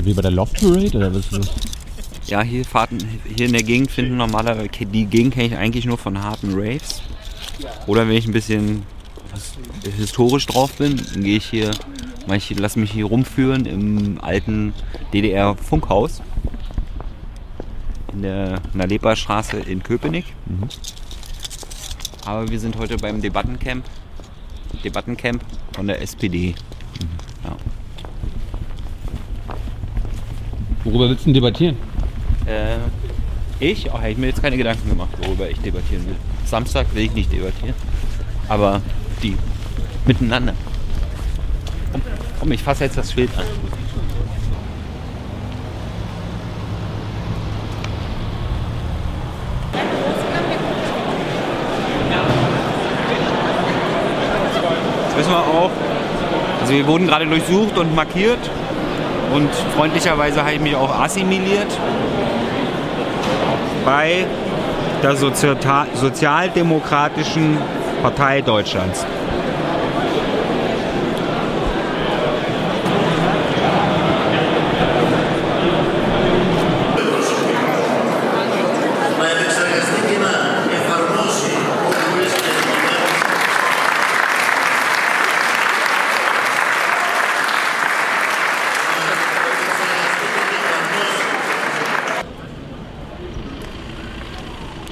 Wie bei der Loft Parade oder was ist das? Ja, hier, Fahrten, hier in der Gegend finden normalerweise, die Gegend kenne ich eigentlich nur von harten Raves. Oder wenn ich ein bisschen historisch drauf bin, dann gehe ich hier, ich lasse mich hier rumführen im alten DDR-Funkhaus in der Nalepa-Straße in Köpenick. Aber wir sind heute beim Debattencamp, Debattencamp von der SPD. Ja. Worüber willst du denn debattieren? Äh, ich? Oh, habe ich mir jetzt keine Gedanken gemacht, worüber ich debattieren will. Samstag will ich nicht debattieren. Aber die miteinander. Komm, komm ich fasse jetzt das Schild an. Jetzt wissen wir auch, also wir wurden gerade durchsucht und markiert und freundlicherweise habe ich mich auch assimiliert bei der Sozialdemokratischen Partei Deutschlands.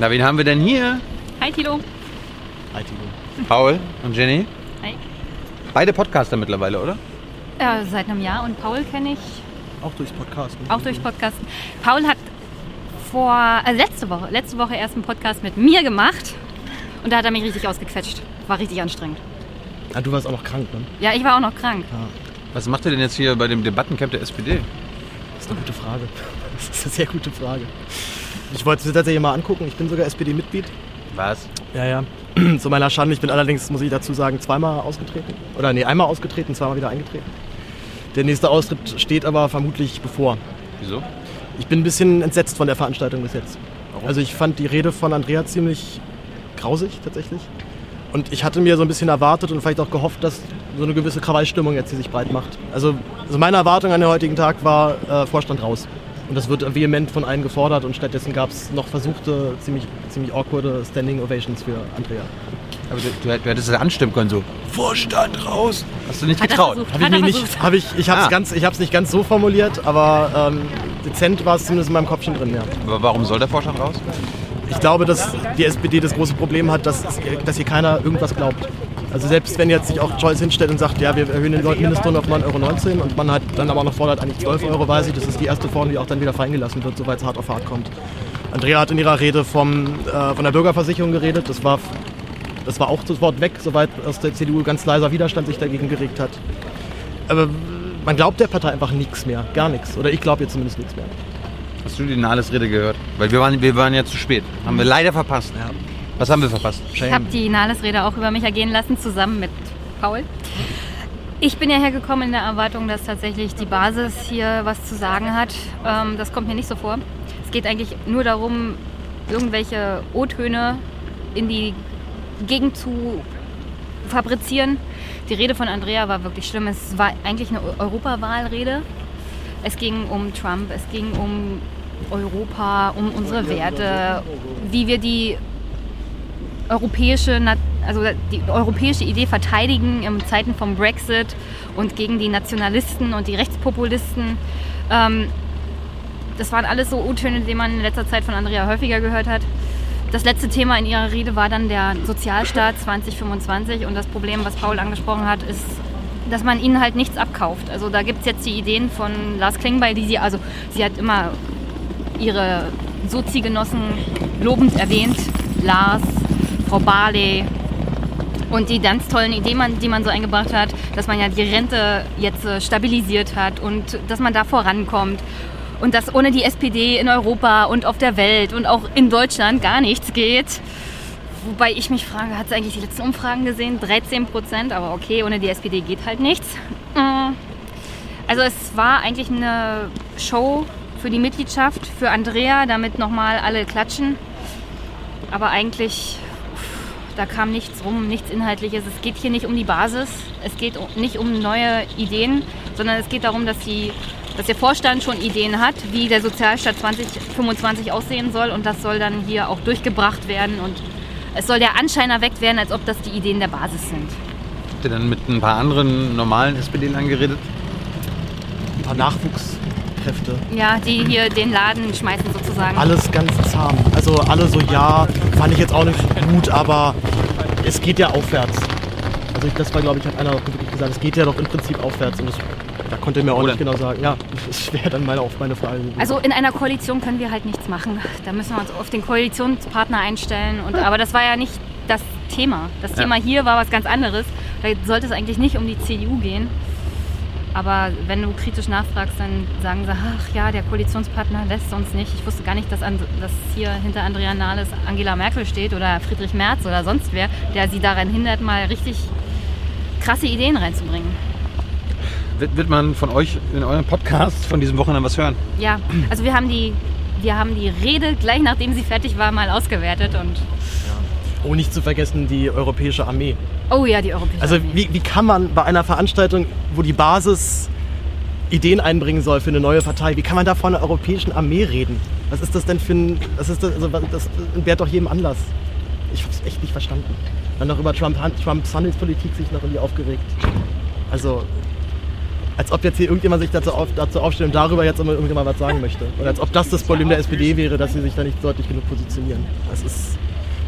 Na, wen haben wir denn hier? Hi Tilo. Paul und Jenny. Hi. Beide Podcaster mittlerweile, oder? Äh, seit einem Jahr und Paul kenne ich Auch durchs Podcast. auch durch Podcast. Paul hat vor äh, letzte Woche letzte Woche erst einen Podcast mit mir gemacht und da hat er mich richtig ausgequetscht. War richtig anstrengend. Ah, du warst auch noch krank, ne? Ja, ich war auch noch krank. Was macht ihr denn jetzt hier bei dem Debattencamp der SPD? Das ist eine gute Frage. Das ist eine sehr gute Frage. Ich wollte es mir tatsächlich mal angucken. Ich bin sogar SPD-Mitglied. Was? Ja, ja. Zu meiner Schande. Ich bin allerdings, muss ich dazu sagen, zweimal ausgetreten. Oder nee, einmal ausgetreten, zweimal wieder eingetreten. Der nächste Austritt steht aber vermutlich bevor. Wieso? Ich bin ein bisschen entsetzt von der Veranstaltung bis jetzt. Also ich fand die Rede von Andrea ziemlich grausig tatsächlich. Und ich hatte mir so ein bisschen erwartet und vielleicht auch gehofft, dass so eine gewisse Krawallstimmung jetzt hier sich breit macht. Also, also meine Erwartung an den heutigen Tag war äh, Vorstand raus. Und das wird vehement von allen gefordert und stattdessen gab es noch versuchte, ziemlich, ziemlich awkwarde Standing Ovations für Andrea. Aber du, du, du hättest es anstimmen können so. Vorstand raus! Hast du nicht Hat getraut? Habe ich mich nicht, habe ich, ich habe es Ah. ganz, ich habe es nicht ganz so formuliert, aber ähm, dezent war es zumindest in meinem Kopf schon drin, ja. Aber warum soll der Vorstand raus? Ich glaube, dass die SPD das große Problem hat, dass, dass hier keiner irgendwas glaubt. Also selbst wenn jetzt sich auch Scholz hinstellt und sagt, ja, wir erhöhen den Mindestlohn auf 9,19 Euro und man hat dann aber noch fordert, eigentlich 12 Euro, weiß ich, das ist die erste Form, die auch dann wieder freigelassen wird, soweit es hart auf hart kommt. Andrea hat in ihrer Rede vom, äh, von der Bürgerversicherung geredet. Das war, das war auch sofort weg, soweit aus der CDU ganz leiser Widerstand sich dagegen geregt hat. Aber man glaubt der Partei einfach nichts mehr, gar nichts. Oder ich glaube jetzt zumindest nichts mehr. Hast du die Nahles-Rede gehört? Weil wir waren, wir waren ja zu spät. Haben wir leider verpasst. Was haben wir verpasst? Ich habe die Nahles-Rede auch über mich ergehen lassen, zusammen mit Paul. Ich bin ja hergekommen in der Erwartung, dass tatsächlich die Basis hier was zu sagen hat. Ähm, das kommt mir nicht so vor. Es geht eigentlich nur darum, irgendwelche O-Töne in die Gegend zu fabrizieren. Die Rede von Andrea war wirklich schlimm. Es war eigentlich eine Europawahlrede. Es ging um Trump, es ging um Europa, um unsere Werte, wie wir die europäische, also die europäische Idee verteidigen in Zeiten vom Brexit und gegen die Nationalisten und die Rechtspopulisten. Ähm, das waren alles so O-Töne, die man in letzter Zeit von Andrea häufiger gehört hat. Das letzte Thema in ihrer Rede war dann der Sozialstaat 2025 und das Problem, was Paul angesprochen hat, ist, dass man ihnen halt nichts abkauft. Also da gibt es jetzt die Ideen von Lars Klingbeil, die sie, also sie hat immer ihre Sozi-Genossen lobend erwähnt, Lars, Frau Barley und die ganz tollen Ideen, die man so eingebracht hat, dass man ja die Rente jetzt äh, stabilisiert hat und dass man da vorankommt und dass ohne die SPD in Europa und auf der Welt und auch in Deutschland gar nichts geht. Wobei ich mich frage, hat sie eigentlich die letzten Umfragen gesehen? 13 Prozent, aber okay, ohne die SPD geht halt nichts. Mm. Also es war eigentlich eine Show für die Mitgliedschaft, für Andrea, damit nochmal alle klatschen. Aber eigentlich, da kam nichts rum, nichts Inhaltliches. Es geht hier nicht um die Basis, es geht nicht um neue Ideen, sondern es geht darum, dass sie dass der Vorstand schon Ideen hat, wie der Sozialstaat 2025 aussehen soll und das soll dann hier auch durchgebracht werden und es soll der Anschein erweckt werden, als ob das die Ideen der Basis sind. Habt ihr dann mit ein paar anderen normalen SPD-Lern geredet? Ein paar Nachwuchskräfte. Ja, die hier den Laden schmeißen sozusagen. Alles ganz zahm. Also alle so, ja, fand ich jetzt auch nicht gut, aber es geht ja aufwärts. Also ich, das war, glaube ich, hat einer auch wirklich gesagt, es geht ja doch im Prinzip aufwärts. Und das, da konnte er mir auch Oder? nicht genau sagen. Ja, das wäre dann meine, auf meine Frage. Also in einer Koalition können wir halt nichts machen. Da müssen wir uns auf den Koalitionspartner einstellen. Und, aber das war ja nicht das Thema. Das Ja. Thema hier war was ganz anderes. Da sollte es eigentlich nicht um die CDU gehen. Aber wenn du kritisch nachfragst, dann sagen sie, ach ja, der Koalitionspartner lässt uns nicht. Ich wusste gar nicht, dass, an, dass hier hinter Andrea Nahles Angela Merkel steht oder Friedrich Merz oder sonst wer, der sie daran hindert, mal richtig krasse Ideen reinzubringen. Wird, man von euch in eurem Podcast von diesem Wochenende was hören? Ja, also wir haben die, wir haben die Rede gleich nachdem sie fertig war mal ausgewertet und Oh, nicht zu vergessen die europäische Armee. oh ja, die europäische. Also Armee. wie, wie kann man bei einer Veranstaltung, wo die Basis Ideen einbringen soll für eine neue Partei, wie kann man da von einer europäischen Armee reden? Was ist das denn für ein... Was ist das, also, was- das entbehrt doch jedem Anlass. Ich hab's echt nicht verstanden. Dann noch über Trump, Trumps Handelspolitik sich noch irgendwie aufgeregt. Also, als ob jetzt hier irgendjemand sich dazu, auf, dazu aufstellt und darüber jetzt immer irgendjemand was sagen möchte. Oder als ob das das Problem der SPD wäre, dass sie sich da nicht deutlich genug positionieren. Das ist,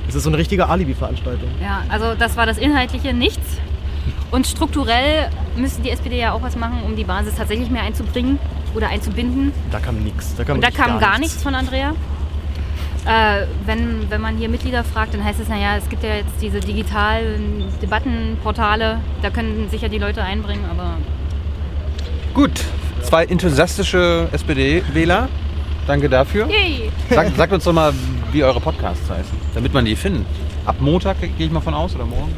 das ist so eine richtige Alibi-Veranstaltung. Ja, also das war das Inhaltliche nichts. Und strukturell müsste die SPD ja auch was machen, um die Basis tatsächlich mehr einzubringen oder einzubinden. Da kam nichts. Da kam Und da kam gar nichts von Andrea. Äh, wenn, wenn man hier Mitglieder fragt, dann heißt es, naja, es gibt ja jetzt diese digitalen Debattenportale, da können sich ja die Leute einbringen, aber Gut, zwei enthusiastische SPD-Wähler. Danke dafür. yay! Sagt, sagt uns doch mal, wie eure Podcasts heißen, damit man die findet. Ab Montag gehe ich mal von aus oder morgen?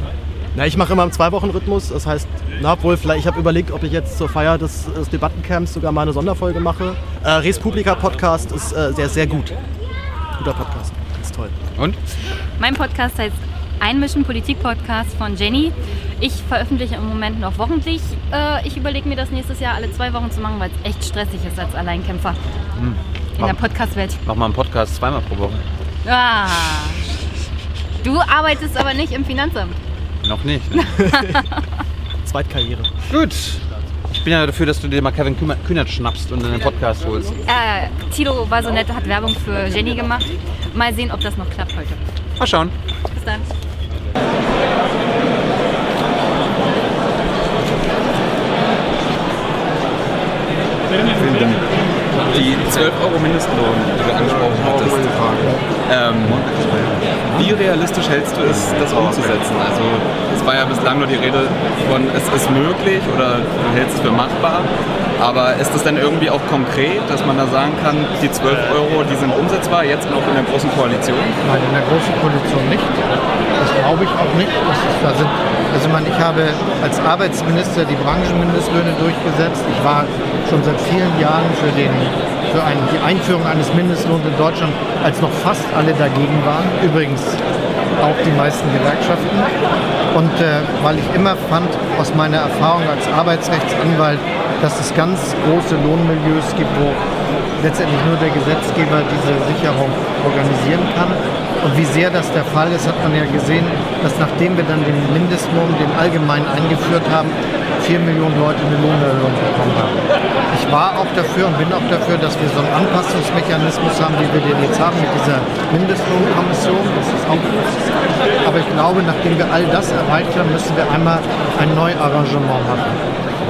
Na, ich mache immer im Zwei-Wochen-Rhythmus. Das heißt, na, obwohl, vielleicht, ich habe überlegt, ob ich jetzt zur Feier des, des Debattencamps sogar mal eine Sonderfolge mache. Äh, Res Publica Podcast ist äh, sehr, sehr gut. Guter Podcast. Ganz toll. Und? Mein Podcast heißt Einmischen Politik Podcast von Jenny. Ich veröffentliche im Moment noch wochentlich. Äh, ich überlege mir das nächstes Jahr alle zwei Wochen zu machen, weil es echt stressig ist als Alleinkämpfer in der Podcast-Welt. Mach mal einen Podcast zweimal pro Woche. Ah. Du arbeitest aber nicht im Finanzamt. Noch nicht. Ne? Zweitkarriere. Gut. Ich bin ja dafür, dass du dir mal Kevin Kühner- Kühnert schnappst und in den Podcast holst. Äh, Tilo war so nett, hat Werbung für Jenny gemacht. Mal sehen, ob das noch klappt heute. Mal schauen. Bis dann. Die 12 Euro Mindestlohn, die du angesprochen hattest. Ähm, wie realistisch hältst du es, das umzusetzen? Also es war ja bislang nur die Rede von, es ist möglich oder du hältst es für machbar. Aber ist das denn irgendwie auch konkret, dass man da sagen kann, die 12 Euro, die sind umsetzbar, jetzt noch in der großen Koalition? Nein, in der großen Koalition nicht. Das glaube ich auch nicht. Das ist, also ich, meine, ich habe als Arbeitsminister die Branchenmindestlöhne durchgesetzt. Ich war schon seit vielen Jahren für, den, für ein, die Einführung eines Mindestlohns in Deutschland, als noch fast alle dagegen waren. Übrigens auch die meisten Gewerkschaften. Und äh, weil ich immer fand, aus meiner Erfahrung als Arbeitsrechtsanwalt, dass es ganz große Lohnmilieus gibt, wo letztendlich nur der Gesetzgeber diese Sicherung organisieren kann. Und wie sehr das der Fall ist, hat man ja gesehen, dass nachdem wir dann den Mindestlohn, den allgemein eingeführt haben, vier Millionen Leute eine Lohnerhöhung bekommen haben. Ich war auch dafür und bin auch dafür, dass wir so einen Anpassungsmechanismus haben, wie wir den jetzt haben mit dieser Mindestlohnkommission. Das ist auch gut. Aber ich glaube, nachdem wir all das erreicht haben, müssen wir einmal ein Neuarrangement machen.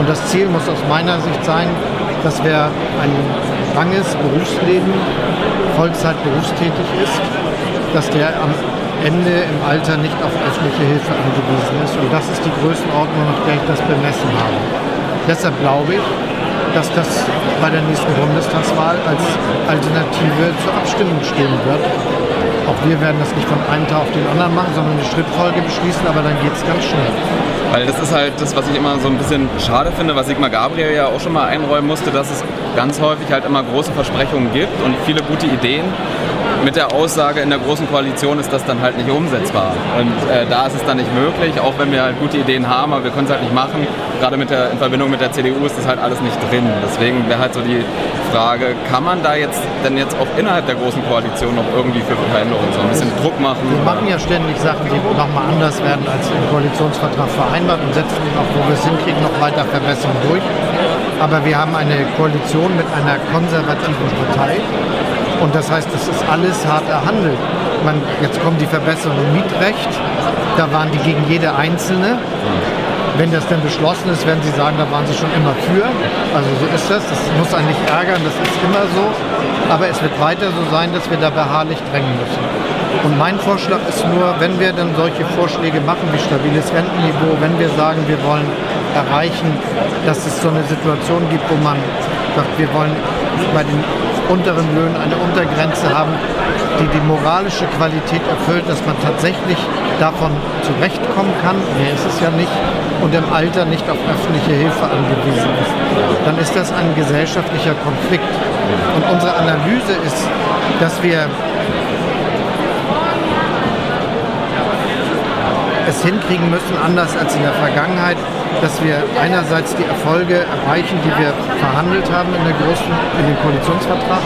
Und das Ziel muss aus meiner Sicht sein, dass wer ein langes Berufsleben Vollzeit berufstätig ist, dass der am Ende im Alter nicht auf öffentliche Hilfe angewiesen ist. Und das ist die Größenordnung, nach der ich das bemessen habe. Deshalb glaube ich, dass das bei der nächsten Bundestagswahl als Alternative zur Abstimmung stehen wird. Auch wir werden das nicht von einem Tag auf den anderen machen, sondern eine Schrittfolge beschließen, aber dann geht es ganz schnell. Weil das ist halt das, was ich immer so ein bisschen schade finde, was Sigmar Gabriel ja auch schon mal einräumen musste, dass es ganz häufig halt immer große Versprechungen gibt und viele gute Ideen mit der Aussage, in der Großen Koalition ist das dann halt nicht umsetzbar. Und äh, da ist es dann nicht möglich, auch wenn wir halt gute Ideen haben, aber wir können es halt nicht machen. Gerade mit der, in Verbindung mit der CDU ist das halt alles nicht drin. Deswegen wäre halt so die Frage, kann man da jetzt denn jetzt auch innerhalb der Großen Koalition noch irgendwie für Veränderungen so ein bisschen Druck machen? Wir machen ja ständig Sachen, die nochmal anders werden als im Koalitionsvertrag vereinbart und setzen auch, wo wir es hinkriegen, noch weiter Verbesserungen durch. Aber wir haben eine Koalition mit einer konservativen Partei. Und das heißt, das ist alles hart erhandelt. Man, jetzt kommen die Verbesserungen im Mietrecht. Da waren die gegen jede einzelne. Wenn das denn beschlossen ist, werden Sie sagen, da waren Sie schon immer für. Also so ist das. Das muss einen nicht ärgern, das ist immer so. Aber es wird weiter so sein, dass wir da beharrlich drängen müssen. Und mein Vorschlag ist nur, wenn wir dann solche Vorschläge machen wie stabiles Rentenniveau, wenn wir sagen, wir wollen erreichen, dass es so eine Situation gibt, wo man sagt, wir wollen bei den unteren Löhnen eine Untergrenze haben, die die moralische Qualität erfüllt, dass man tatsächlich davon zurechtkommen kann, nee, ist es ja nicht, und im Alter nicht auf öffentliche Hilfe angewiesen ist, dann ist das ein gesellschaftlicher Konflikt. Und unsere Analyse ist, dass wir es hinkriegen müssen, anders als in der Vergangenheit, dass wir einerseits die Erfolge erreichen, die wir verhandelt haben in, der großen, in dem Koalitionsvertrag,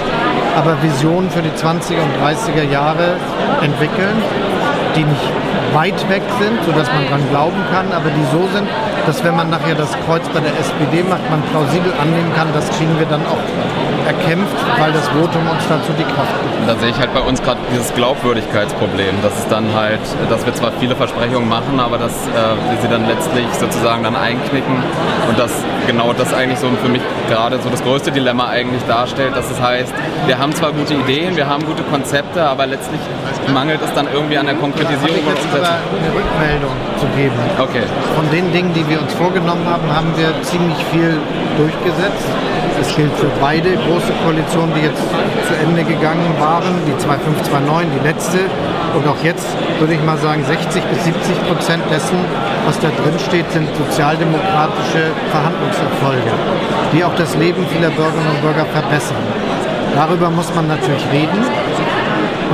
aber Visionen für die 20er und 30er Jahre entwickeln, die nicht weit weg sind, sodass man daran glauben kann, aber die so sind, dass wenn man nachher das Kreuz bei der SPD macht, man plausibel annehmen kann, das kriegen wir dann auch erkämpft, weil das Votum uns dazu die Kraft gibt. Da sehe ich halt bei uns gerade dieses Glaubwürdigkeitsproblem, dass es dann halt, dass wir zwar viele Versprechungen machen, aber dass äh, wir sie dann letztlich sozusagen dann einknicken und dass genau das eigentlich so für mich gerade so das größte Dilemma eigentlich darstellt, dass es heißt, wir haben zwar gute Ideen, wir haben gute Konzepte, aber letztlich mangelt es dann irgendwie an der Konkretisierung und Umsetzung. eine Rückmeldung zu geben. Okay. Von den Dingen, die wir uns vorgenommen haben, haben wir ziemlich viel durchgesetzt. Das gilt für beide große Koalitionen, die jetzt zu Ende gegangen waren, die 2529, die letzte. Und auch jetzt würde ich mal sagen, 60 bis 70 Prozent dessen, was da drin steht, sind sozialdemokratische Verhandlungserfolge, die auch das Leben vieler Bürgerinnen und Bürger verbessern. Darüber muss man natürlich reden.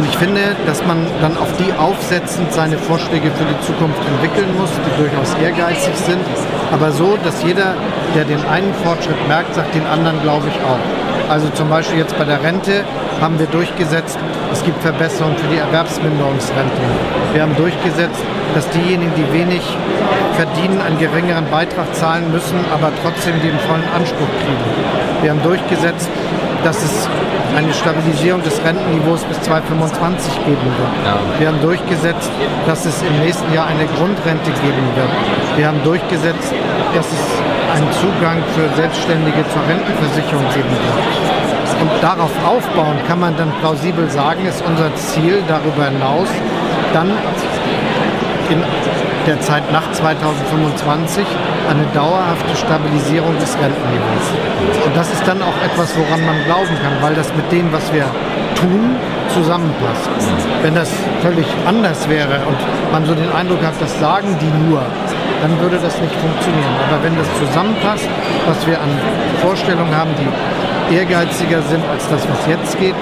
Und ich finde, dass man dann auf die aufsetzend seine Vorschläge für die Zukunft entwickeln muss, die durchaus ehrgeizig sind, aber so, dass jeder, der den einen Fortschritt merkt, sagt den anderen, glaube ich, auch. Also zum Beispiel jetzt bei der Rente haben wir durchgesetzt, es gibt Verbesserungen für die Erwerbsminderungsrente. Wir haben durchgesetzt, dass diejenigen, die wenig verdienen, einen geringeren Beitrag zahlen müssen, aber trotzdem den vollen Anspruch kriegen. Wir haben durchgesetzt, dass es eine Stabilisierung des Rentenniveaus bis 2025 geben wird. Ja. Wir haben durchgesetzt, dass es im nächsten Jahr eine Grundrente geben wird. Wir haben durchgesetzt, dass es einen Zugang für Selbstständige zur Rentenversicherung geben wird. Und darauf aufbauen kann man dann plausibel sagen, ist unser Ziel darüber hinaus, dann in der Zeit nach 2025 eine dauerhafte Stabilisierung des Rentenniveaus. Und das ist dann auch etwas, woran man glauben kann, weil das mit dem, was wir tun, zusammenpasst. Wenn das völlig anders wäre und man so den Eindruck hat, das sagen die nur, dann würde das nicht funktionieren. Aber wenn das zusammenpasst, was wir an Vorstellungen haben, die ehrgeiziger sind als das, was jetzt geht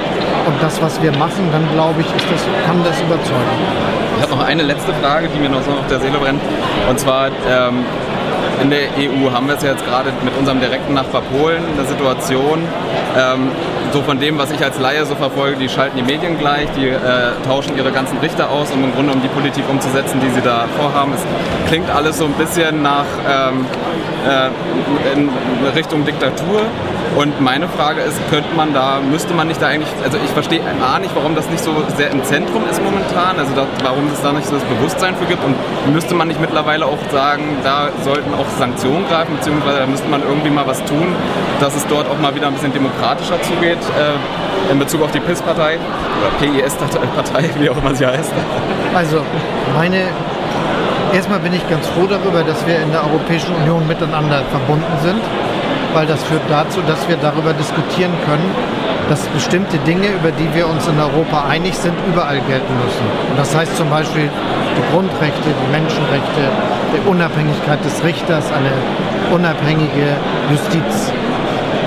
und das, was wir machen, dann glaube ich, das, kann das überzeugen. Ich habe noch eine letzte Frage, die mir noch so auf der Seele brennt. Und zwar ähm, in der EU haben wir es jetzt gerade mit unserem direkten Nachbar Polen eine Situation, ähm, so von dem, was ich als Laie so verfolge, die schalten die Medien gleich, die äh, tauschen ihre ganzen Richter aus, um im Grunde um die Politik umzusetzen, die sie da vorhaben. Es klingt alles so ein bisschen nach ähm, äh, in Richtung Diktatur. Und meine Frage ist, könnte man da, müsste man nicht da eigentlich, also ich verstehe A nicht, warum das nicht so sehr im Zentrum ist momentan, also da, warum es da nicht so das Bewusstsein für gibt. Und müsste man nicht mittlerweile auch sagen, da sollten auch Sanktionen greifen, beziehungsweise da müsste man irgendwie mal was tun, dass es dort auch mal wieder ein bisschen demokratischer zugeht äh, in Bezug auf die PIS-Partei oder PIS-Partei, wie auch immer sie heißt. Also meine Erstmal bin ich ganz froh darüber, dass wir in der Europäischen Union miteinander verbunden sind, weil das führt dazu, dass wir darüber diskutieren können, dass bestimmte Dinge, über die wir uns in Europa einig sind, überall gelten müssen. Und das heißt zum Beispiel die Grundrechte, die Menschenrechte, die Unabhängigkeit des Richters, eine unabhängige Justiz.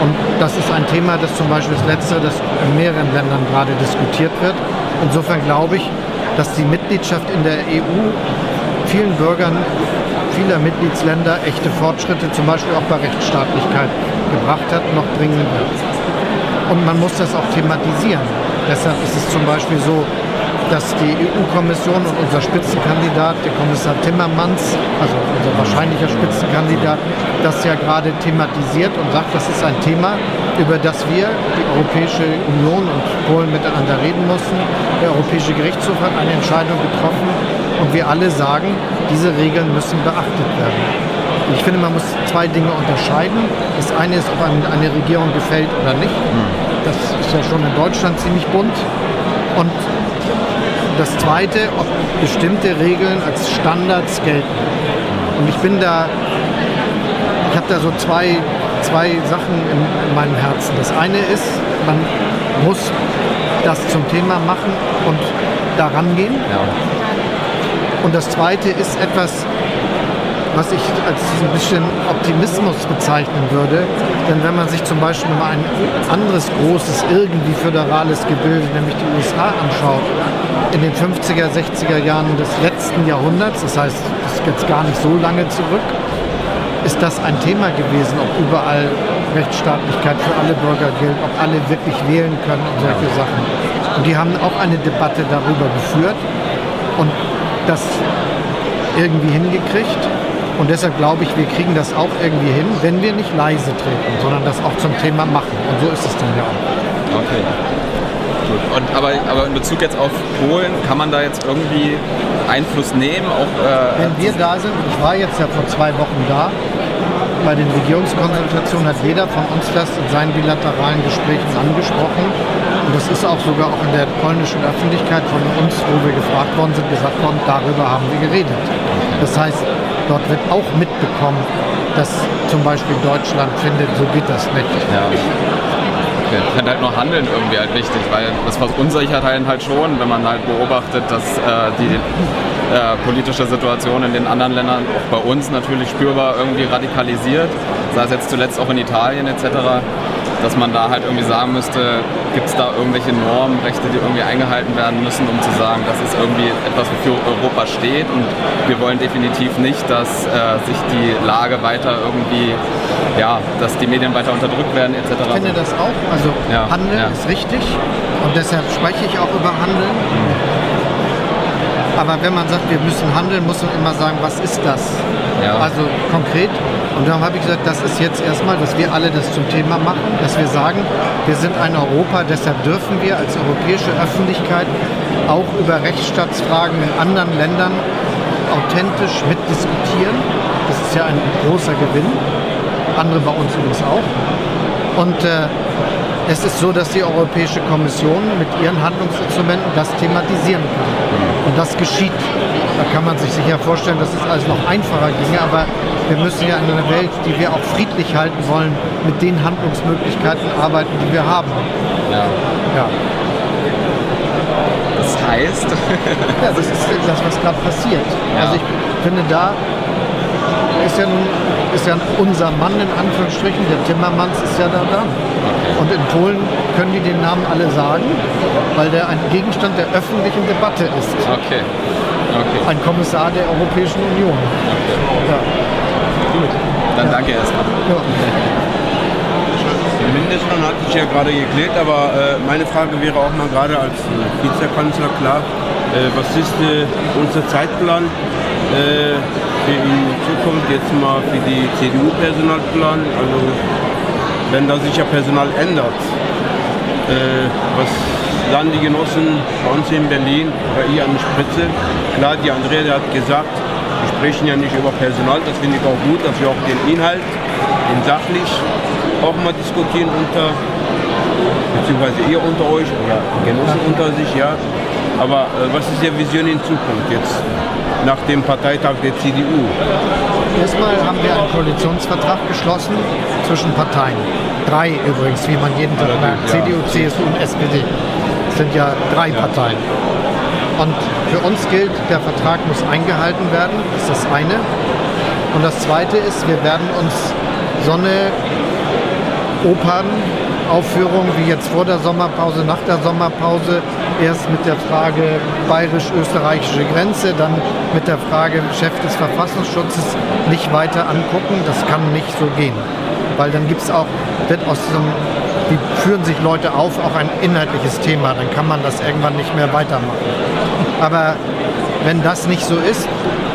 Und das ist ein Thema, das zum Beispiel das letzte, das in mehreren Ländern gerade diskutiert wird. Insofern glaube ich, dass die Mitgliedschaft in der EU vielen Bürgern vieler Mitgliedsländer echte Fortschritte, zum Beispiel auch bei Rechtsstaatlichkeit, gebracht hat, noch bringen wird. Und man muss das auch thematisieren. Deshalb ist es zum Beispiel so, dass die EU-Kommission und unser Spitzenkandidat, der Kommissar Timmermans, also unser wahrscheinlicher Spitzenkandidat, das ja gerade thematisiert und sagt, das ist ein Thema, über das wir, die Europäische Union und Polen miteinander reden mussten. Der Europäische Gerichtshof hat eine Entscheidung getroffen und wir alle sagen, diese Regeln müssen beachtet werden. Ich finde, man muss zwei Dinge unterscheiden. Das eine ist, ob einem eine Regierung gefällt oder nicht. Das ist ja schon in Deutschland ziemlich bunt. Und das Zweite, ob bestimmte Regeln als Standards gelten. Und ich bin da, ich habe da so zwei, zwei Sachen in, in meinem Herzen. Das eine ist, man muss das zum Thema machen und daran gehen. Und das Zweite ist etwas, was ich als ein bisschen Optimismus bezeichnen würde. Denn wenn man sich zum Beispiel mal ein anderes großes, irgendwie föderales Gebilde, nämlich die USA, anschaut, in den 50er, 60er Jahren des letzten Jahrhunderts, das heißt, das ist jetzt gar nicht so lange zurück, ist das ein Thema gewesen, ob überall Rechtsstaatlichkeit für alle Bürger gilt, ob alle wirklich wählen können und solche Sachen. Und die haben auch eine Debatte darüber geführt und das irgendwie hingekriegt. Und deshalb glaube ich, wir kriegen das auch irgendwie hin, wenn wir nicht leise treten, sondern das auch zum Thema machen. Und so ist es dann ja auch. Okay. Gut. Und, aber, aber in Bezug jetzt auf Polen, kann man da jetzt irgendwie Einfluss nehmen? Auch, äh, Wenn wir da sind, ich war jetzt ja vor zwei Wochen da, bei den Regierungskonsultationen hat jeder von uns das in seinen bilateralen Gesprächen angesprochen. Und das ist auch sogar auch in der polnischen Öffentlichkeit von uns, wo wir gefragt worden sind, gesagt worden, darüber haben wir geredet. Das heißt, dort wird auch mitbekommen, dass zum Beispiel Deutschland findet, so geht das nicht. Ja. Okay. Ich finde halt nur Handeln irgendwie halt wichtig, weil das verunsichert einen halt schon, wenn man halt beobachtet, dass äh, die äh, politische Situation in den anderen Ländern, auch bei uns natürlich spürbar irgendwie radikalisiert, sei es jetzt zuletzt auch in Italien etc., dass man da halt irgendwie sagen müsste, gibt es da irgendwelche Normen, Rechte, die irgendwie eingehalten werden müssen, um zu sagen, das ist irgendwie etwas, wofür Europa steht und wir wollen definitiv nicht, dass äh, sich die Lage weiter irgendwie, ja, dass die Medien weiter unterdrückt werden etc. Ich finde das auch. Also Ja, Handeln ja. ist richtig und deshalb spreche ich auch über Handeln. Aber wenn man sagt, wir müssen handeln, muss man immer sagen, was ist das? Ja. Also konkret. Und darum habe ich gesagt, das ist jetzt erstmal, dass wir alle das zum Thema machen, dass wir sagen, wir sind ein Europa, deshalb dürfen wir als europäische Öffentlichkeit auch über Rechtsstaatsfragen in anderen Ländern authentisch mitdiskutieren. Das ist ja ein großer Gewinn. Andere bei uns übrigens auch. Und äh, es ist so, dass die Europäische Kommission mit ihren Handlungsinstrumenten das thematisieren kann. Und das geschieht. Da kann man sich sicher vorstellen, dass es alles noch einfacher ginge, aber wir müssen ja in einer Welt, die wir auch friedlich halten wollen, mit den Handlungsmöglichkeiten arbeiten, die wir haben. Ja. Ja, Das heißt, ja das ist das, was gerade passiert. Ja. Also ich finde, da ist ja, nun, ist ja unser Mann in Anführungsstrichen, der Timmermans ist ja da dran. Und in Polen können die den Namen alle sagen, weil der ein Gegenstand der öffentlichen Debatte ist. okay. Okay. Ein Kommissar der Europäischen Union. Ja. Dann danke erstmal. Ja. Den Mindestlohn hatte ich ja gerade geklärt, aber äh, meine Frage wäre auch mal gerade als äh, Vizekanzler klar, äh, was ist äh, unser Zeitplan äh, für die Zukunft, jetzt mal für die CDU-Personalplan, also wenn da sich ja Personal ändert, äh, was sagen die Genossen bei uns in Berlin oder ihr an der Spitze? Klar, die Andrea die hat gesagt, wir sprechen ja nicht über Personal, das finde ich auch gut, dass wir auch den Inhalt, den sachlich auch mal diskutieren unter, beziehungsweise ihr unter euch oder Genossen unter sich, ja. Aber äh, was ist Ihre Vision in Zukunft jetzt nach dem Parteitag der CDU? Erstmal haben wir einen Koalitionsvertrag geschlossen zwischen Parteien. Drei übrigens, wie man jeden Tag merkt. ja. CDU, CSU und SPD. Das sind ja drei Parteien. Und für uns gilt, der Vertrag muss eingehalten werden. Das ist das eine. Und das zweite ist, wir werden uns so eine Opern Aufführungen wie jetzt vor der Sommerpause, nach der Sommerpause, erst mit der Frage bayerisch-österreichische Grenze, dann mit der Frage Chef des Verfassungsschutzes nicht weiter angucken. Das kann nicht so gehen. Weil dann gibt es auch, wird aus diesem, die führen sich Leute auf, auch ein inhaltliches Thema. Dann kann man das irgendwann nicht mehr weitermachen. Aber wenn das nicht so ist,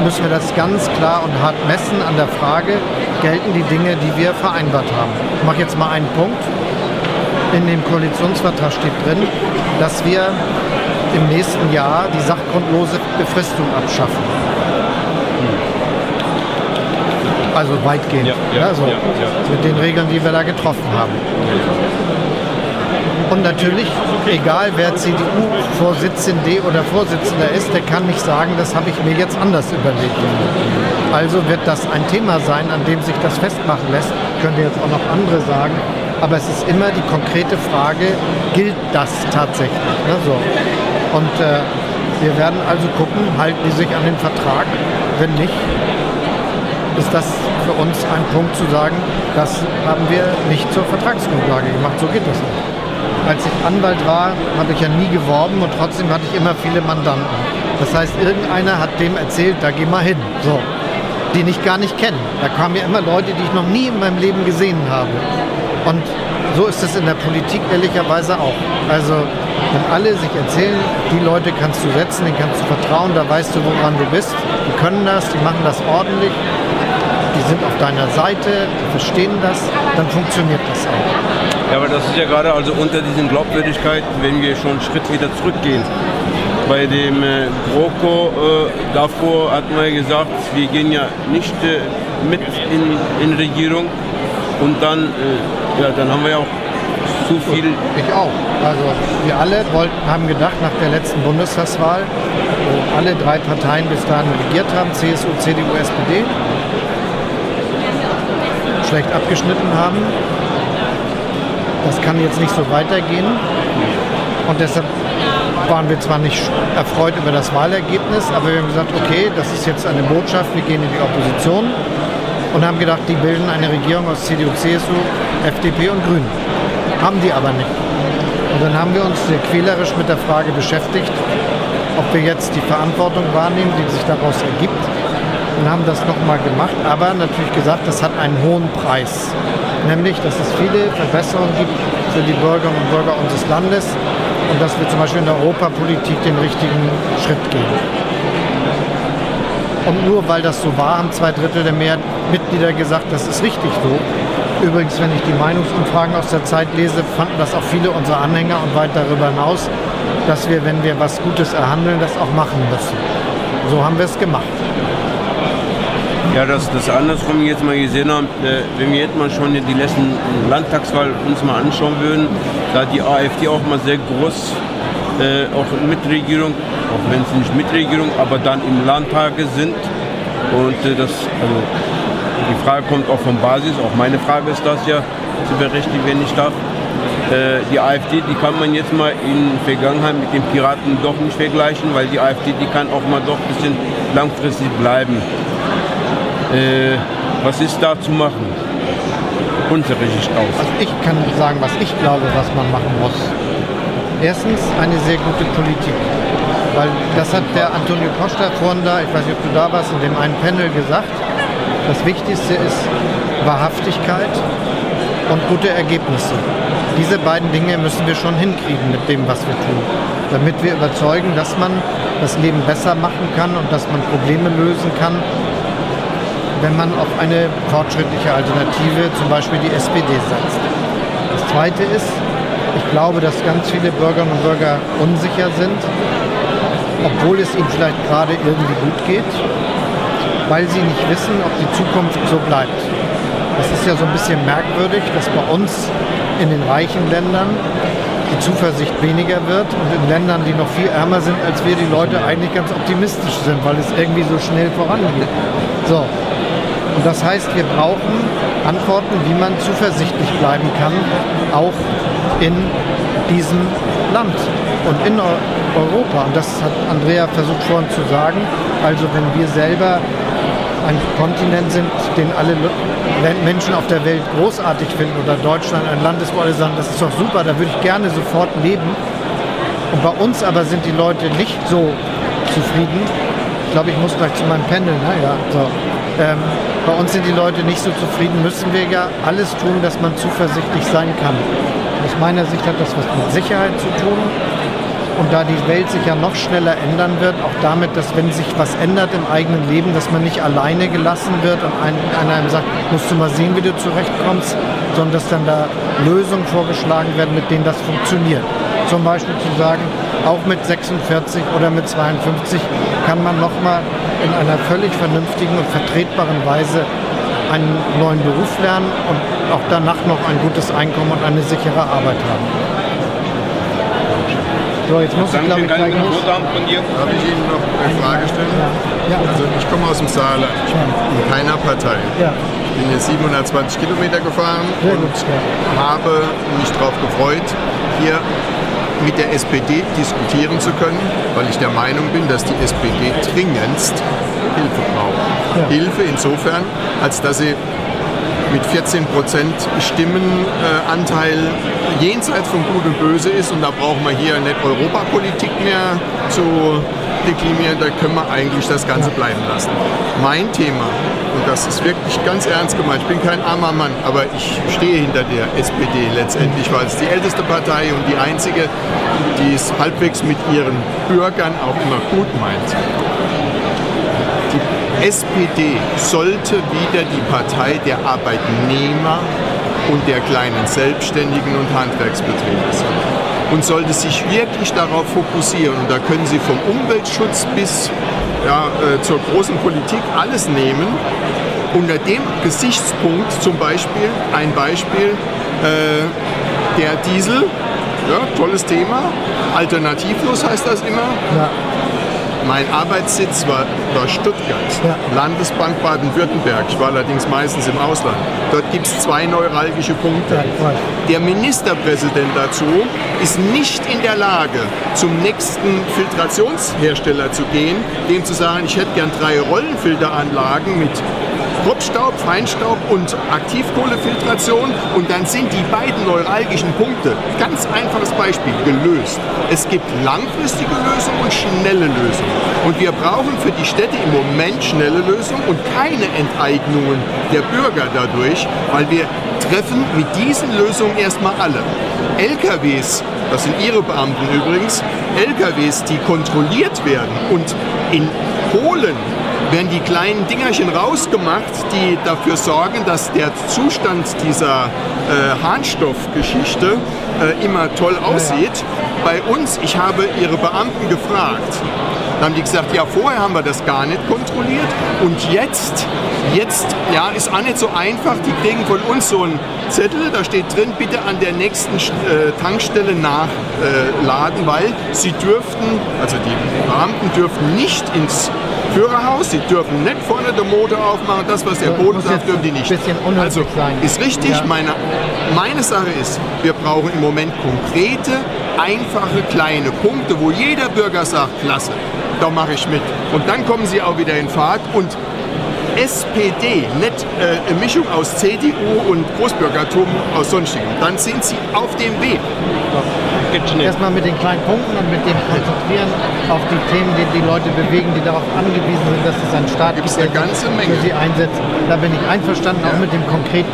müssen wir das ganz klar und hart messen an der Frage, gelten die Dinge, die wir vereinbart haben. Ich mache jetzt mal einen Punkt. In dem Koalitionsvertrag steht drin, dass wir im nächsten Jahr die sachgrundlose Befristung abschaffen. Also weitgehend. Ja, ja, so, ja, ja. Mit den Regeln, die wir da getroffen haben. Und natürlich, egal wer CDU-Vorsitzende oder Vorsitzender ist, der kann nicht sagen, das habe ich mir jetzt anders überlegt. Also wird das ein Thema sein, an dem sich das festmachen lässt. Könnte jetzt auch noch andere sagen. Aber es ist immer die konkrete Frage, gilt das tatsächlich? Ne, so. Und äh, wir werden also gucken, halten die sich an den Vertrag? Wenn nicht, ist das für uns ein Punkt zu sagen, das haben wir nicht zur Vertragsgrundlage gemacht. So geht das nicht. Als ich Anwalt war, habe ich ja nie geworben und trotzdem hatte ich immer viele Mandanten. Das heißt, irgendeiner hat dem erzählt, da geh mal hin. So. Die ich gar nicht kennen. Da kamen ja immer Leute, die ich noch nie in meinem Leben gesehen habe. Und so ist es in der Politik ehrlicherweise auch. Also wenn alle sich erzählen, die Leute kannst du setzen, denen kannst du vertrauen, da weißt du, woran du bist. Die können das, die machen das ordentlich, die sind auf deiner Seite, die verstehen das, dann funktioniert das auch. Ja, aber das ist ja gerade also unter diesen Glaubwürdigkeiten, wenn wir schon einen Schritt wieder zurückgehen. Bei dem äh, GroKo äh, davor hat man ja gesagt, wir gehen ja nicht äh, mit in, in Regierung und dann, äh, ja, dann haben wir ja auch zu viel. Ich auch. Also wir alle wollten, haben gedacht, nach der letzten Bundestagswahl, wo alle drei Parteien bis dahin regiert haben, CSU, CDU, SPD, schlecht abgeschnitten haben. Das kann jetzt nicht so weitergehen. Und deshalb waren wir zwar nicht erfreut über das Wahlergebnis, aber wir haben gesagt, okay, das ist jetzt eine Botschaft, wir gehen in die Opposition und haben gedacht, die bilden eine Regierung aus CDU, CSU, FDP und Grünen. Haben die aber nicht. Und dann haben wir uns sehr quälerisch mit der Frage beschäftigt, ob wir jetzt die Verantwortung wahrnehmen, die sich daraus ergibt und haben das nochmal gemacht, aber natürlich gesagt, das hat einen hohen Preis. Nämlich, dass es viele Verbesserungen gibt für die Bürgerinnen und Bürger unseres Landes und dass wir zum Beispiel in der Europapolitik den richtigen Schritt gehen. Und nur weil das so war, haben zwei Drittel der Mehrheit Mitglieder gesagt, das ist richtig so. Übrigens, wenn ich die Meinungsumfragen aus der Zeit lese, fanden das auch viele unserer Anhänger und weit darüber hinaus, dass wir, wenn wir was Gutes erhandeln, das auch machen müssen. So haben wir es gemacht. Ja, das, das andersrum jetzt mal gesehen haben, äh, wenn wir jetzt mal schon die letzten Landtagswahl uns mal anschauen würden, da hat die AfD auch mal sehr groß, äh, auch Mitregierung, auch wenn sie nicht Mitregierung, aber dann im Landtage sind. Und äh, das, also die Frage kommt auch von Basis, auch meine Frage ist das ja, zu berechtigen, wenn ich darf. Äh, die AfD, die kann man jetzt mal in Vergangenheit mit den Piraten doch nicht vergleichen, weil die AfD, die kann auch mal doch ein bisschen langfristig bleiben. Äh, was ist da zu machen? Unsere Sicht aus. Also ich kann sagen, was ich glaube, was man machen muss. Erstens eine sehr gute Politik. Weil das hat der Antonio Costa vorhin da, ich weiß nicht, ob du da warst, in dem einen Panel gesagt. Das Wichtigste ist Wahrhaftigkeit und gute Ergebnisse. Diese beiden Dinge müssen wir schon hinkriegen mit dem, was wir tun, damit wir überzeugen, dass man das Leben besser machen kann und dass man Probleme lösen kann, wenn man auf eine fortschrittliche Alternative, zum Beispiel die SPD, setzt. Das Zweite ist, ich glaube, dass ganz viele Bürgerinnen und Bürger unsicher sind, obwohl es ihnen vielleicht gerade irgendwie gut geht, weil sie nicht wissen, ob die Zukunft so bleibt. Das ist ja so ein bisschen merkwürdig, dass bei uns in den reichen Ländern die Zuversicht weniger wird und in Ländern, die noch viel ärmer sind als wir, die Leute eigentlich ganz optimistisch sind, weil es irgendwie so schnell vorangeht. So, und das heißt, wir brauchen Antworten, wie man zuversichtlich bleiben kann, auch in diesem Land und in Europa. Und das hat Andrea versucht vorhin zu sagen. Also wenn wir selber ein Kontinent sind, den alle Menschen auf der Welt großartig finden oder Deutschland ein Land ist, wo alle sagen, das ist doch super, da würde ich gerne sofort leben. Und bei uns aber sind die Leute nicht so zufrieden. Ich glaube, ich muss gleich zu meinem Pendel. Ne? Ja, so. ähm, bei uns sind die Leute nicht so zufrieden. Müssen wir ja alles tun, dass man zuversichtlich sein kann. Aus meiner Sicht hat das was mit Sicherheit zu tun. Und da die Welt sich ja noch schneller ändern wird, auch damit, dass wenn sich was ändert im eigenen Leben, dass man nicht alleine gelassen wird und ein, einer einem sagt, musst du mal sehen, wie du zurechtkommst, sondern dass dann da Lösungen vorgeschlagen werden, mit denen das funktioniert. Zum Beispiel zu sagen, auch mit 46 oder mit 52 kann man nochmal in einer völlig vernünftigen und vertretbaren Weise einen neuen Beruf lernen und auch danach noch ein gutes Einkommen und eine sichere Arbeit haben. So, jetzt muss ich glaube ich gleich los. Darf ich Ihnen noch eine Frage stellen? Ja. Also ich komme aus dem Saarland, ich bin in keiner Partei. Ja. Ich bin hier 720 Kilometer gefahren Sehr und gut, ja. habe mich darauf gefreut, hier mit der SPD diskutieren zu können, weil ich der Meinung bin, dass die SPD dringendst Hilfe braucht. Ja. Hilfe insofern, als dass sie mit 14 Prozent Stimmenanteil jenseits von Gut und Böse ist und da brauchen wir hier nicht Europapolitik mehr zu deklinieren, da können wir eigentlich das Ganze bleiben lassen. Mein Thema, und das ist wirklich ganz ernst gemeint, ich bin kein armer Mann, aber ich stehe hinter der SPD letztendlich, weil es die älteste Partei und die einzige, die es halbwegs mit ihren Bürgern auch immer gut meint. Die SPD sollte wieder die Partei der Arbeitnehmer und der kleinen Selbstständigen und Handwerksbetriebe sein. Und sollte sich wirklich darauf fokussieren, und da können Sie vom Umweltschutz bis ja, äh, zur großen Politik alles nehmen, unter dem Gesichtspunkt zum Beispiel, ein Beispiel, äh, der Diesel, ja, tolles Thema, alternativlos heißt das immer, Ja. Mein Arbeitssitz war, war Stuttgart, Ja. Landesbank Baden-Württemberg. Ich war allerdings meistens im Ausland. Dort gibt es zwei neuralgische Punkte. Der Ministerpräsident dazu ist nicht in der Lage, zum nächsten Filtrationshersteller zu gehen, dem zu sagen, ich hätte gern drei Rollenfilteranlagen mit Kruppstaub, Feinstaub und Aktivkohlefiltration und dann sind die beiden neuralgischen Punkte, ganz einfaches Beispiel, gelöst. Es gibt langfristige Lösungen und schnelle Lösungen. Und wir brauchen für die Städte im Moment schnelle Lösungen und keine Enteignungen der Bürger dadurch, weil wir treffen mit diesen Lösungen erstmal alle. LKWs, das sind Ihre Beamten übrigens, LKWs, die kontrolliert werden und in Polen werden die kleinen Dingerchen rausgemacht, die dafür sorgen, dass der Zustand dieser äh, Harnstoffgeschichte äh, immer toll aussieht. Bei uns, ich habe ihre Beamten gefragt, dann haben die gesagt, ja, vorher haben wir das gar nicht kontrolliert und jetzt, jetzt, ja, ist auch nicht so einfach. Die kriegen von uns so einen Zettel, da steht drin, bitte an der nächsten äh, Tankstelle nachladen, äh, weil sie dürften, also die Beamten dürften nicht ins Führerhaus, sie dürfen nicht vorne den Motor aufmachen, das, was der Boden sagt, dürfen die nicht. ein bisschen unhöflich Also ist richtig, Ja. meine, meine Sache ist, wir brauchen im Moment konkrete, einfache, kleine Punkte, wo jeder Bürger sagt, klasse, da mache ich mit. Und dann kommen sie auch wieder in Fahrt und SPD, nicht äh, eine Mischung aus CDU und Großbürgertum aus sonstigem, dann sind sie auf dem Weg. Erstmal mit den kleinen Punkten und mit dem Konzentrieren auf die Themen, die die Leute bewegen, die darauf angewiesen sind, dass es einen Staat gibt, der eine ganze Menge. für sie einsetzt. Da bin ich einverstanden, auch mit dem Konkreten.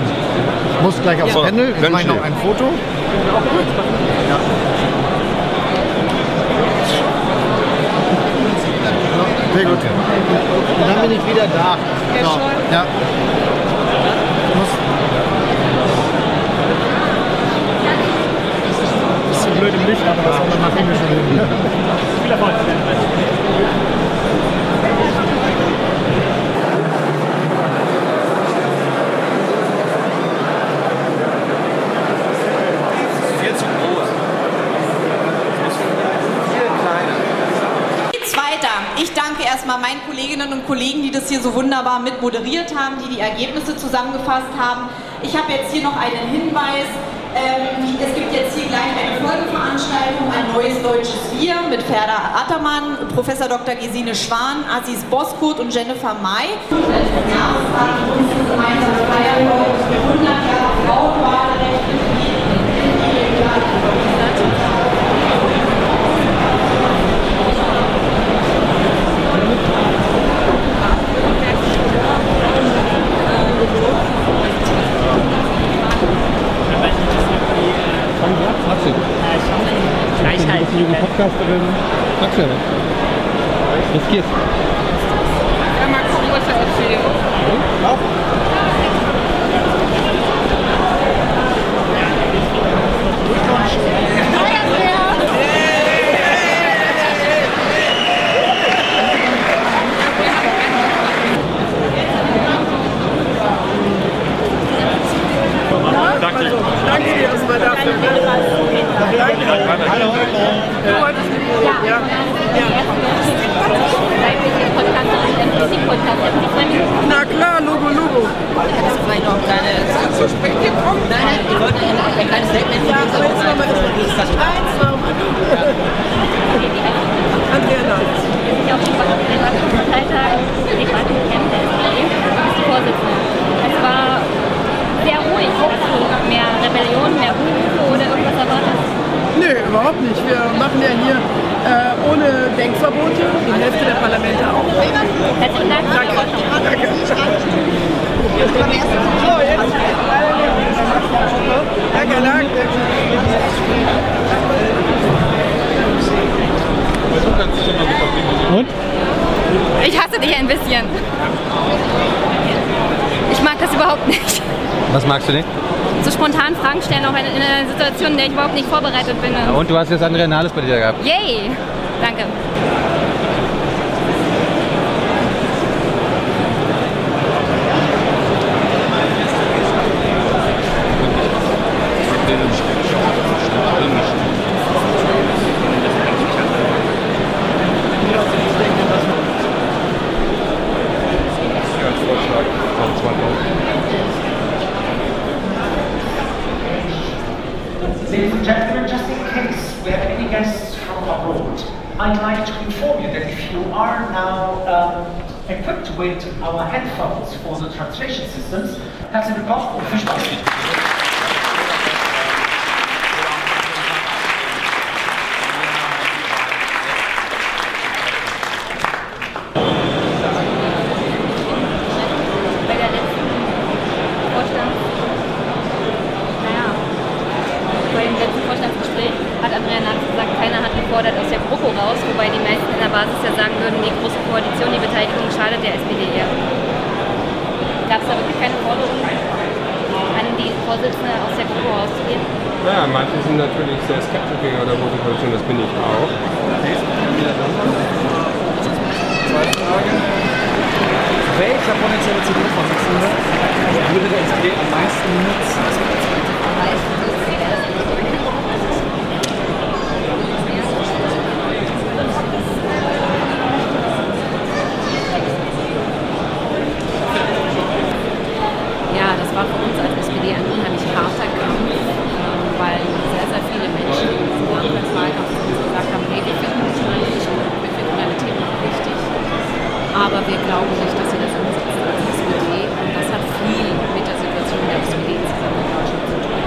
Ich muss gleich aufs Ja. Panel, ich mache noch ein Foto. Sehr gut. Und dann bin ich wieder da. So, ja. Ich muss Bisschen blöd im Licht, aber das haben wir nachher schon hin. Viel Erfolg. Viel zu groß. Viel kleiner. Geht's weiter. Ich danke erstmal meinen Kolleginnen und Kollegen, die das hier so wunderbar mit moderiert haben, die die Ergebnisse zusammengefasst haben. Ich habe jetzt hier noch einen Hinweis. Ähm, es gibt jetzt hier gleich eine Folgeveranstaltung, ein neues deutsches Wir mit Ferda Attermann, Professor Dr. Gesine Schwan, Aziz Boskurt und Jennifer May. Jahrestag unseres gemeinsamen Feiern heute 100 Jahre Frauenwahlrecht Gleichheit. Podcasterin. Sag's ja was. Was geht's? Ja, mal gucken, was er erzählt. Danke. Danke dir erstmal dafür. Hallo. Du wolltest mit mir. Ja. Na klar, Logo, Logo. Das ist vielleicht noch ein kleines... Zu spät gekommen? Nein, nein, ich wollte ein kleines Statement ja, aber jetzt nochmal Eins nochmal. Andrea Nahles. Ich auf dem Parteitag Debattencamp der SPD als die Vorsitzende. Es war sehr ruhig. Hast du mehr Rebellion, mehr Rufe oder irgendwas erwartet? Nö, überhaupt nicht. Wir machen ja hier äh, ohne Denkverbote, die Hälfte der Parlamente auch. Herzlichen Dank. Danke. Danke. Danke, danke. Und? Ich hasse dich ein bisschen. Ich mag das überhaupt nicht. Was magst du nicht? So spontan Fragen stellen, auch in in einer Situation, in der ich überhaupt nicht vorbereitet bin. Ja, und du hast jetzt Andrea Nahles bei dir gehabt. Yay! Danke. I'd like to inform you that if you are now um, equipped with our headphones for the translation systems, herzlich willkommen und Spaß. An die Vorsitzende aus der GroKo rauszugehen? Naja, manche sind natürlich sehr skeptisch gegenüber der Koalition, das bin ich auch. Zweite Frage. Welcher potenzielle CDU-Vorsitzende würde der SPD am meisten nutzen? Ja, das war für uns als SPD ein unheimlich harter Kampf, ähm, weil sehr, sehr viele Menschen in diesem Landtagswahlkampf zu uns gesagt haben, hey, wir finden mal nicht gut, wir finden deine Themen auch wichtig, aber wir glauben nicht, dass sie das umsetzt als SPD und das hat viel mit der Situation der SPD insgesamt in Deutschland zu tun.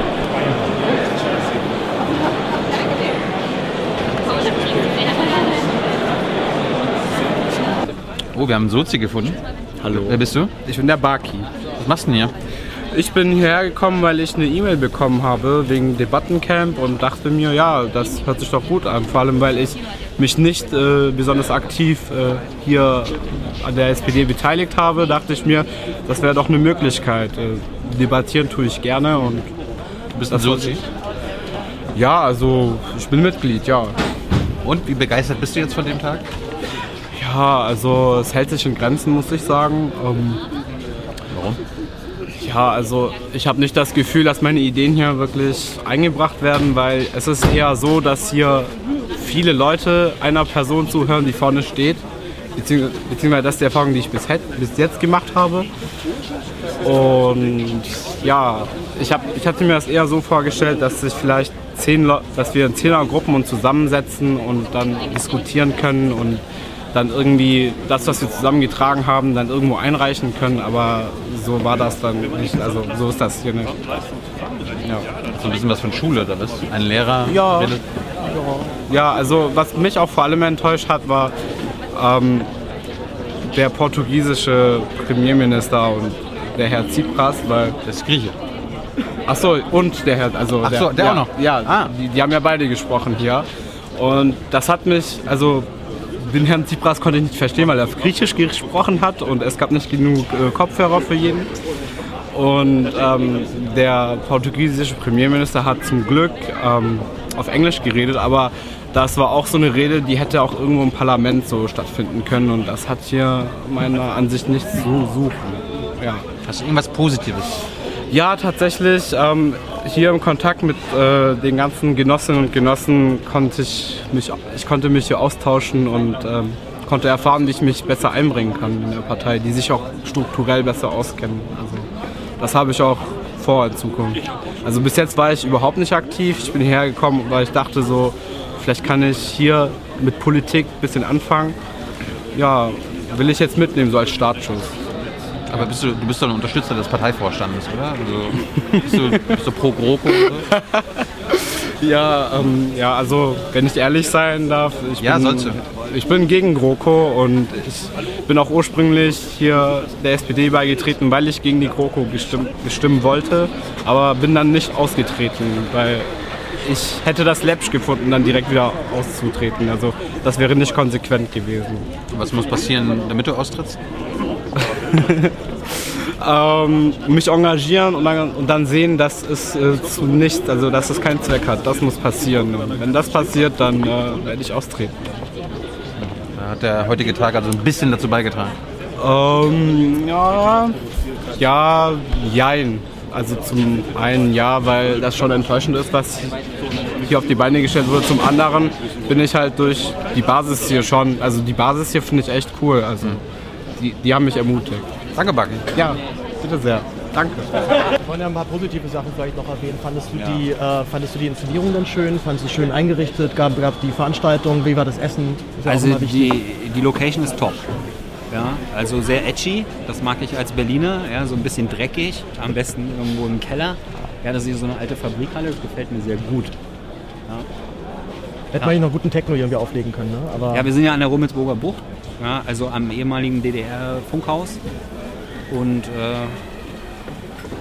Oh, wir haben einen Sozi gefunden. Hallo. Wer bist du? Ich bin der Baki. Was machst du denn hier? Ich bin hierher gekommen, weil ich eine E-Mail bekommen habe wegen Debattencamp und dachte mir, ja, das hört sich doch gut an. Vor allem, weil ich mich nicht äh, besonders aktiv äh, hier an der SPD beteiligt habe, dachte ich mir, das wäre doch eine Möglichkeit. Äh, debattieren tue ich gerne und Du bist ein Sozi? Ja, also ich bin Mitglied, ja. Und wie begeistert bist du jetzt von dem Tag? Ja, also es hält sich in Grenzen, muss ich sagen. Ähm, Warum? Ja, also ich habe nicht das Gefühl, dass meine Ideen hier wirklich eingebracht werden, weil es ist eher so, dass hier viele Leute einer Person zuhören, die vorne steht. beziehungsweise, das ist die Erfahrung, die ich bis, bis jetzt gemacht habe. Und ja, ich, hab, ich hatte mir das eher so vorgestellt, dass sich vielleicht zehn dass wir in Zehnergruppen uns zusammensetzen und dann diskutieren können und dann irgendwie das, was wir zusammengetragen haben, dann irgendwo einreichen können. Aber so war das dann nicht. Also so ist das hier nicht. Ja. So ein bisschen was von Schule, oder was? Ein Lehrer Ja. redet. Ja, also was mich auch vor allem enttäuscht hat, war ähm, der portugiesische Premierminister und der Herr Tsipras, weil das ist Grieche. Ach so, und der Herr, also Ach so, der ja, auch noch? Ja, Ah. die, die haben ja beide gesprochen hier und das hat mich, also den Herrn Tsipras konnte ich nicht verstehen, weil er auf Griechisch gesprochen hat und es gab nicht genug äh, Kopfhörer für jeden. Und ähm, der portugiesische Premierminister hat zum Glück ähm, auf Englisch geredet, aber das war auch so eine Rede, die hätte auch irgendwo im Parlament so stattfinden können und das hat hier meiner Ansicht nichts zu suchen. Ja. Hast du irgendwas Positives? Ja, tatsächlich. Ähm, hier im Kontakt mit äh, den ganzen Genossinnen und Genossen konnte ich mich, ich konnte mich hier austauschen und ähm, konnte erfahren, wie ich mich besser einbringen kann in der Partei, die sich auch strukturell besser auskennen. Also, das habe ich auch vor in Zukunft. Also bis jetzt war ich überhaupt nicht aktiv. Ich bin hierher gekommen, weil ich dachte so, vielleicht kann ich hier mit Politik ein bisschen anfangen. Ja, will ich jetzt mitnehmen, so als Startschuss. Aber bist du, du bist doch ein Unterstützer des Parteivorstandes, oder? Also, bist, du, bist du pro GroKo? Oder? Ja, ähm, ja, also wenn ich ehrlich sein darf, ich, Ja, bin, ich bin gegen GroKo und ich bin auch ursprünglich hier der SPD beigetreten, weil ich gegen die GroKo gestimmt, gestimmt wollte, aber bin dann nicht ausgetreten, weil ich hätte das läppsch gefunden, dann direkt wieder auszutreten. Also das wäre nicht konsequent gewesen. Was muss passieren, damit du austrittst? ähm, mich engagieren und dann, und dann sehen, dass es äh, zu nichts, also dass es keinen Zweck hat. Das muss passieren. Und wenn das passiert, dann äh, werde ich austreten. Da hat der heutige Tag also ein bisschen dazu beigetragen. Ähm, ja, ja, jein. Also zum einen ja, weil das schon enttäuschend ist, was hier auf die Beine gestellt wurde. Zum anderen bin ich halt durch die Basis hier schon, also die Basis hier finde ich echt cool. Also die, die haben mich ermutigt. Danke, Bucky. Ja, bitte sehr. Danke. Wir wollen ja ein paar positive Sachen vielleicht noch erwähnen. Fandest du, die, äh, fandest du die Inszenierung denn schön? Fandest du es schön eingerichtet? Gab, gab die Veranstaltung? Wie war das Essen? Ja Also die, die Location ist top. Ja, also sehr edgy, das mag ich als Berliner, ja, so ein bisschen dreckig, am besten irgendwo im Keller. Ja, das ist hier so eine alte Fabrikhalle, das gefällt mir sehr gut. Ja. Hätte man hier noch guten Techno irgendwie auflegen können, ne? Aber Ja, wir sind ja an der Rummelsburger Bucht, ja, also am ehemaligen DDR-Funkhaus. Und äh,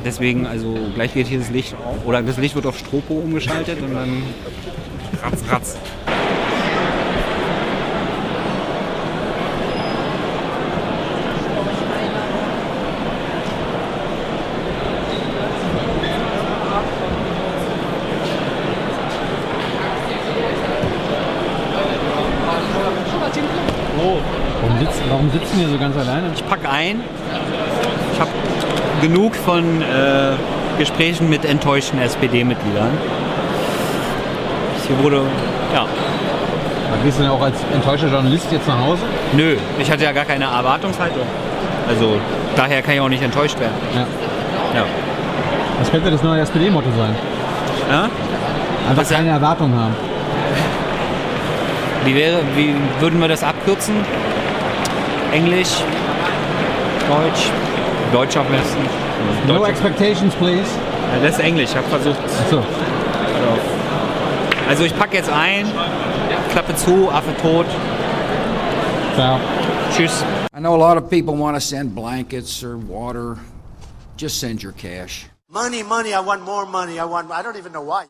deswegen, also gleich geht hier das Licht auf, oder das Licht wird auf Stropo umgeschaltet und dann ratz, ratz. Warum, sitzt, warum sitzen wir so ganz alleine? Ich packe ein. Ich habe genug von äh, Gesprächen mit enttäuschten SPD-Mitgliedern. Hier wurde, ja. Da gehst du denn auch als enttäuschter Journalist jetzt nach Hause? Nö, ich hatte ja gar keine Erwartungshaltung. Also daher kann ich auch nicht enttäuscht werden. Ja. Ja. Was könnte das neue SPD-Motto sein? Ja? Einfach keine Erwartung haben. Wie, wäre, wie würden wir das abkürzen? Englisch, Deutsch, Deutsch am besten. No expectations, please. Ja, das ist Englisch, ich habe versucht. So. Also ich packe jetzt ein, Klappe zu, Affe tot. Ciao. Tschüss. I know a lot of people want to send blankets or water. Just send your cash. Money, money, I want more money. I want, I don't even know why.